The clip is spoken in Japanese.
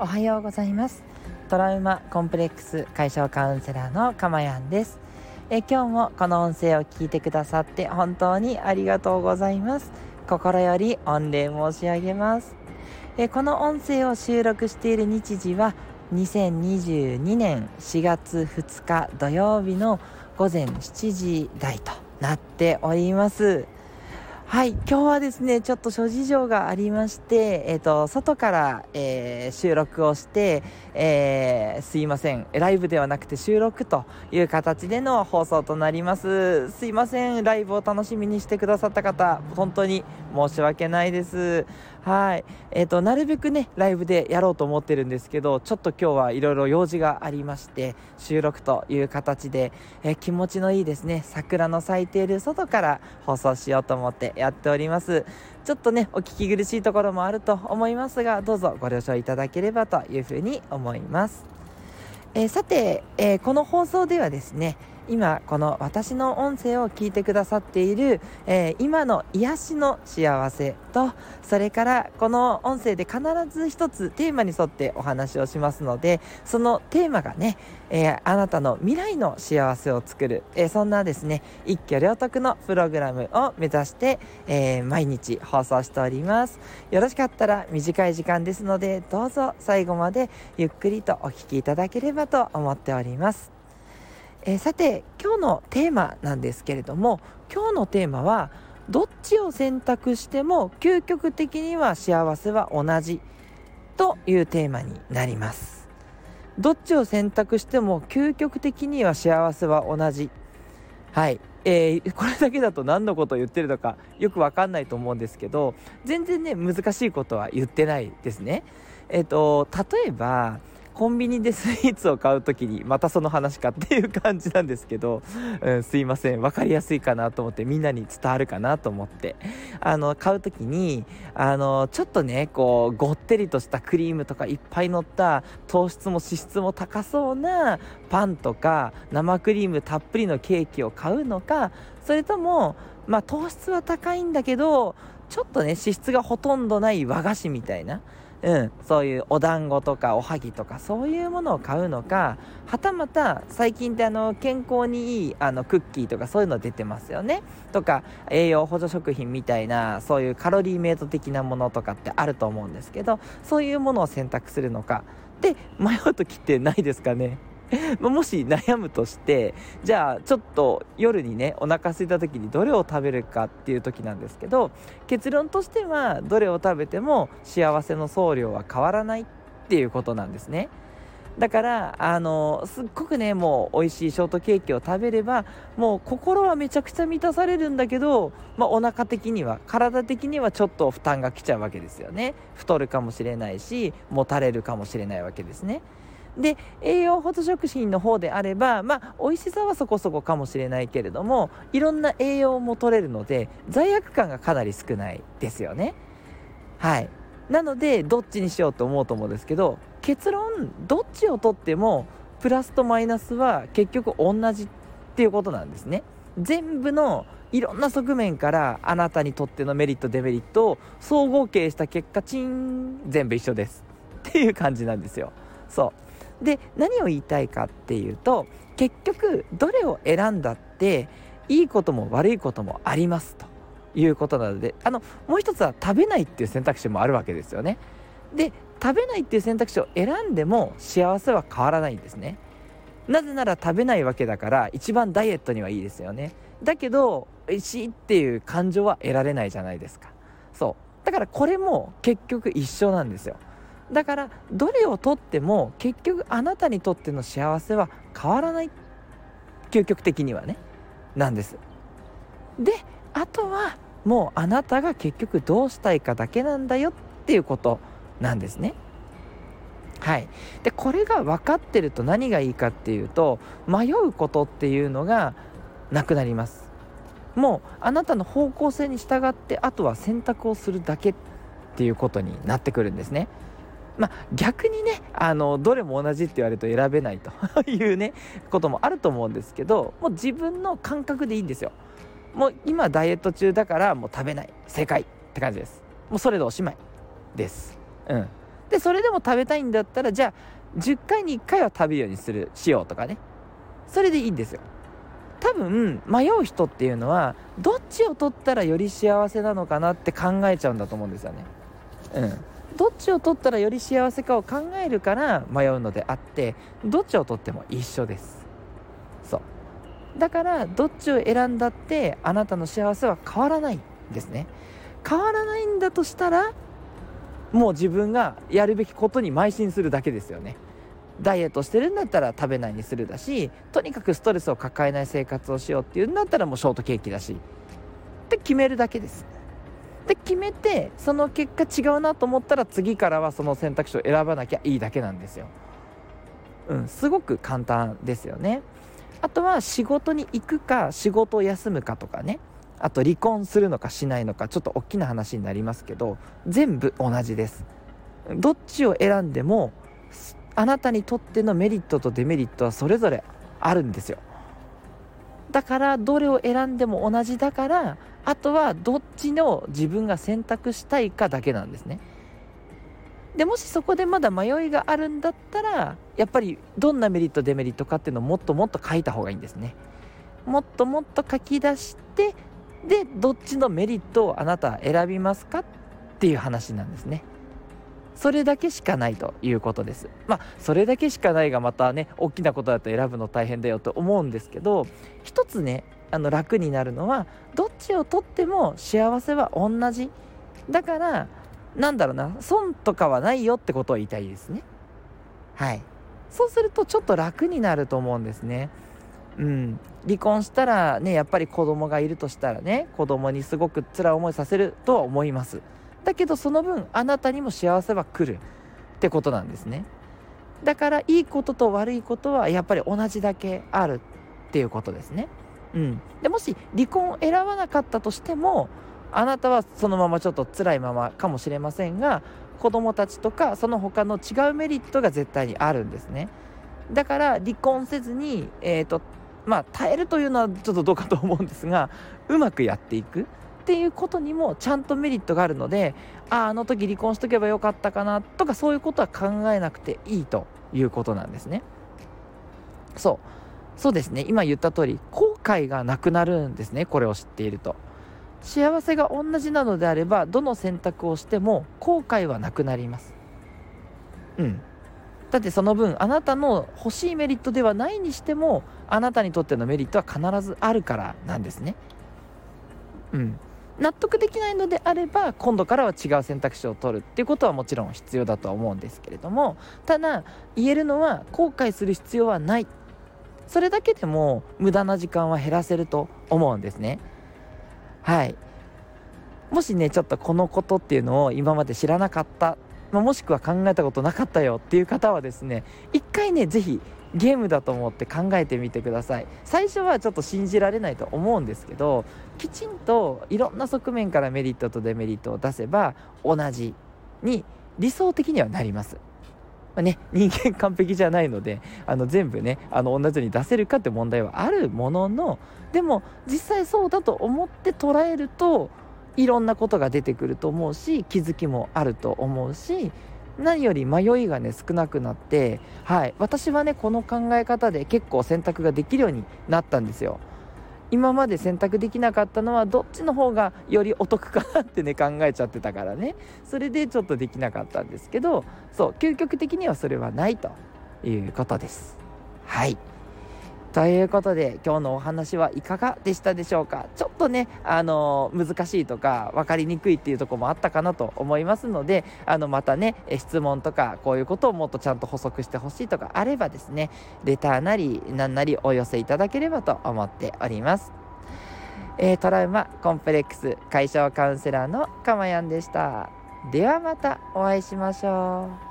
おはようございます。トラウマコンプレックス解消カウンセラーのかまやんです。え今日もこの音声を聞いてくださって本当にありがとうございます。心より御礼申し上げます。えこの音声を収録している日時は2022年4月2日土曜日の午前7時台となっております。はい、今日はですね、ちょっと諸事情がありまして、えっ、ー、と、外から、えー、収録をして、えー、すいません、ライブではなくて収録という形での放送となります。すいません、ライブを楽しみにしてくださった方、本当に申し訳ないです。はい。えっ、ー、と、なるべくね、ライブでやろうと思ってるんですけど、ちょっと今日はいろいろ用事がありまして、収録という形で、えー、気持ちのいいですね、桜の咲いている外から放送しようと思ってやっております。ちょっとね、お聞き苦しいところもあると思いますが、どうぞご了承いただければというふうに思います。えー、さて、えー、この放送ではですね、今この私の音声を聞いてくださっている、えー、今の癒しの幸せとそれからこの音声で必ず一つテーマに沿ってお話をしますのでそのテーマがね、えー、あなたの未来の幸せを作る、えー、そんなですね一挙両得のプログラムを目指して、え毎日放送しております。よろしかったら短い時間ですのでどうぞ最後までゆっくりとお聞きいただければと思っております。えー、さて今日のテーマなんですけれども今日のテーマはどっちを選択しても究極的には幸せは同じというテーマになります。どっちを選択しても究極的には幸せは同じ。はい。えー、これだけだと何のことを言ってるのかよくわかんないと思うんですけど全然ね難しいことは言ってないですね。えっ、ー、と例えばコンビニでスイーツを買う時にまたその話かっていう感じなんですけど、うん、すいません。分かりやすいかなと思ってみんなに伝わるかなと思って。あの買う時にあのちょっとねこうごってりとしたクリームとかいっぱい乗った糖質も脂質も高そうなパンとか生クリームたっぷりのケーキを買うのかそれともまあ糖質は高いんだけどちょっとね脂質がほとんどない和菓子みたいなうん、そういうお団子とかおはぎとかそういうものを買うのかはたまた最近ってあの健康にいいあのクッキーとかそういうの出てますよね。とか栄養補助食品みたいなそういうカロリーメイト的なものとかってあると思うんですけどそういうものを選択するのか。で迷う時ってないですかね？もし悩むとしてじゃあちょっと夜にねお腹空いた時にどれを食べるかっていう時なんですけど結論としてはどれを食べても幸せの総量は変わらないっていうことなんですね。だからあのすっごくねもう美味しいショートケーキを食べればもう心はめちゃくちゃ満たされるんだけど、まあ、お腹的には体的にはちょっと負担が来ちゃうわけですよね。太るかもしれないしもたれるかもしれないわけですね。で栄養補助食品の方であればまあ美味しさはそこそこかもしれないけれどもいろんな栄養も取れるので罪悪感がかなり少ないですよね。はい。なのでどっちにしようと思うと思うんですけど結論どっちをとってもプラスとマイナスは結局同じっていうことなんですね。全部のいろんな側面からあなたにとってのメリットデメリットを総合計した結果チン全部一緒です。っていう感じなんですよ。そう。で何を言いたいかっていうと結局どれを選んだっていいことも悪いこともありますということなのであのもう一つは食べないっていう選択肢もあるわけですよね。で食べないっていう選択肢を選んでも幸せは変わらないんですね。なぜなら食べないわけだから一番ダイエットにはいいですよね。だけど美味しいっていう感情は得られないじゃないですか。そう。だからこれも結局一緒なんですよ。だからどれをとっても結局あなたにとっての幸せは変わらない究極的にはねなんです。であとはもうあなたが結局どうしたいかだけなんだよっていうことなんですね。はい。でこれが分かってると何がいいかっていうと迷うことっていうのがなくなります。もうあなたの方向性に従ってあとは選択をするだけっていうことになってくるんですね。まあ、逆にねあのどれも同じって言われると選べないと いうねこともあると思うんですけどもう自分の感覚でいいんですよ。もう今ダイエット中だからもう食べない。正解って感じです。もうそれでおしまいです。うん。でそれでも食べたいんだったらじゃあ10回に1回は食べるようにするしようとかね。それでいいんですよ。多分迷う人っていうのはどっちを取ったらより幸せなのかなって考えちゃうんだと思うんですよね。うん。どっちを取ったらより幸せかを考えるから迷うのであってどっちを取っても一緒です。そう。だからどっちを選んだってあなたの幸せは変わらないんですね。変わらないんだとしたらもう自分がやるべきことに邁進するだけですよね。ダイエットしてるんだったら食べないにするだしとにかくストレスを抱えない生活をしようっていうんだったらもうショートケーキだしって決めるだけです。で決めてその結果違うなと思ったら次からはその選択肢を選ばなきゃいいだけなんですよ。うんすごく簡単ですよね。あとは仕事に行くか仕事を休むかとかね。あと離婚するのかしないのかちょっと大きな話になりますけど全部同じです。どっちを選んでもあなたにとってのメリットとデメリットはそれぞれあるんですよ。だからどれを選んでも同じだからあとはどっちの自分が選択したいかだけなんですね。でもしそこでまだ迷いがあるんだったらやっぱりどんなメリットデメリットかっていうのをもっともっと書いた方がいいんですね。もっともっと書き出してでどっちのメリットをあなた選びますかっていう話なんですね。それだけしかないということです。まあそれだけしかないがまたね大きなことだと選ぶの大変だよと思うんですけど一つねあの楽になるのはどっちをとっても幸せは同じ。だからなんだろうな損とかはないよってことを言いたいですね。はい。そうするとちょっと楽になると思うんですね。うん。離婚したらねやっぱり子供がいるとしたらね子供にすごく辛い思いさせるとは思います。だけどその分あなたにも幸せは来るってことなんですね。だからいいことと悪いことはやっぱり同じだけあるっていうことですね。うん、でもし離婚を選ばなかったとしてもあなたはそのままちょっと辛いままかもしれませんが子供たちとかその他の違うメリットが絶対にあるんですね。だから離婚せずに、えーとまあ、耐えるというのはちょっとどうかと思うんですがうまくやっていく。っていうことにもちゃんとメリットがあるのであああの時離婚しとけばよかったかなとかそういうことは考えなくていいということなんですね。そう。そうですね。今言った通り後悔がなくなるんですね。これを知っていると。幸せが同じなのであればどの選択をしても後悔はなくなります。うん。だってその分あなたの欲しいメリットではないにしてもあなたにとってのメリットは必ずあるからなんですね。うん。納得できないのであれば今度からは違う選択肢を取るっていうことはもちろん必要だとは思うんですけれどもただ言えるのは後悔する必要はない。それだけでも無駄な時間は減らせると思うんですね。はい。もしねちょっとこのことっていうのを今まで知らなかった、ま、もしくは考えたことなかったよっていう方はですね一回ね是非ゲームだと思って考えてみてください。最初はちょっと信じられないと思うんですけどきちんといろんな側面からメリットとデメリットを出せば同じに理想的にはなります。まあ、ね、人間完璧じゃないのであの全部ねあの同じように出せるかって問題はあるもののでも実際そうだと思って捉えるといろんなことが出てくると思うし気づきもあると思うし何より迷いがね少なくなって、はい、私はねこの考え方で結構選択ができるようになったんですよ。今まで選択できなかったのはどっちの方がよりお得かなってね考えちゃってたからね。それでちょっとできなかったんですけどそう究極的にはそれはないということです。はい。ということで今日のお話はいかがでしたでしょうか？ちょっとねあの難しいとか分かりにくいっていうとこもあったかなと思いますのであのまたね質問とかこういうことをもっとちゃんと補足してほしいとかあればですねレターなり何なりお寄せいただければと思っております。えー、トラウマコンプレックス解消カウンセラーのかまやんでした。ではまたお会いしましょう。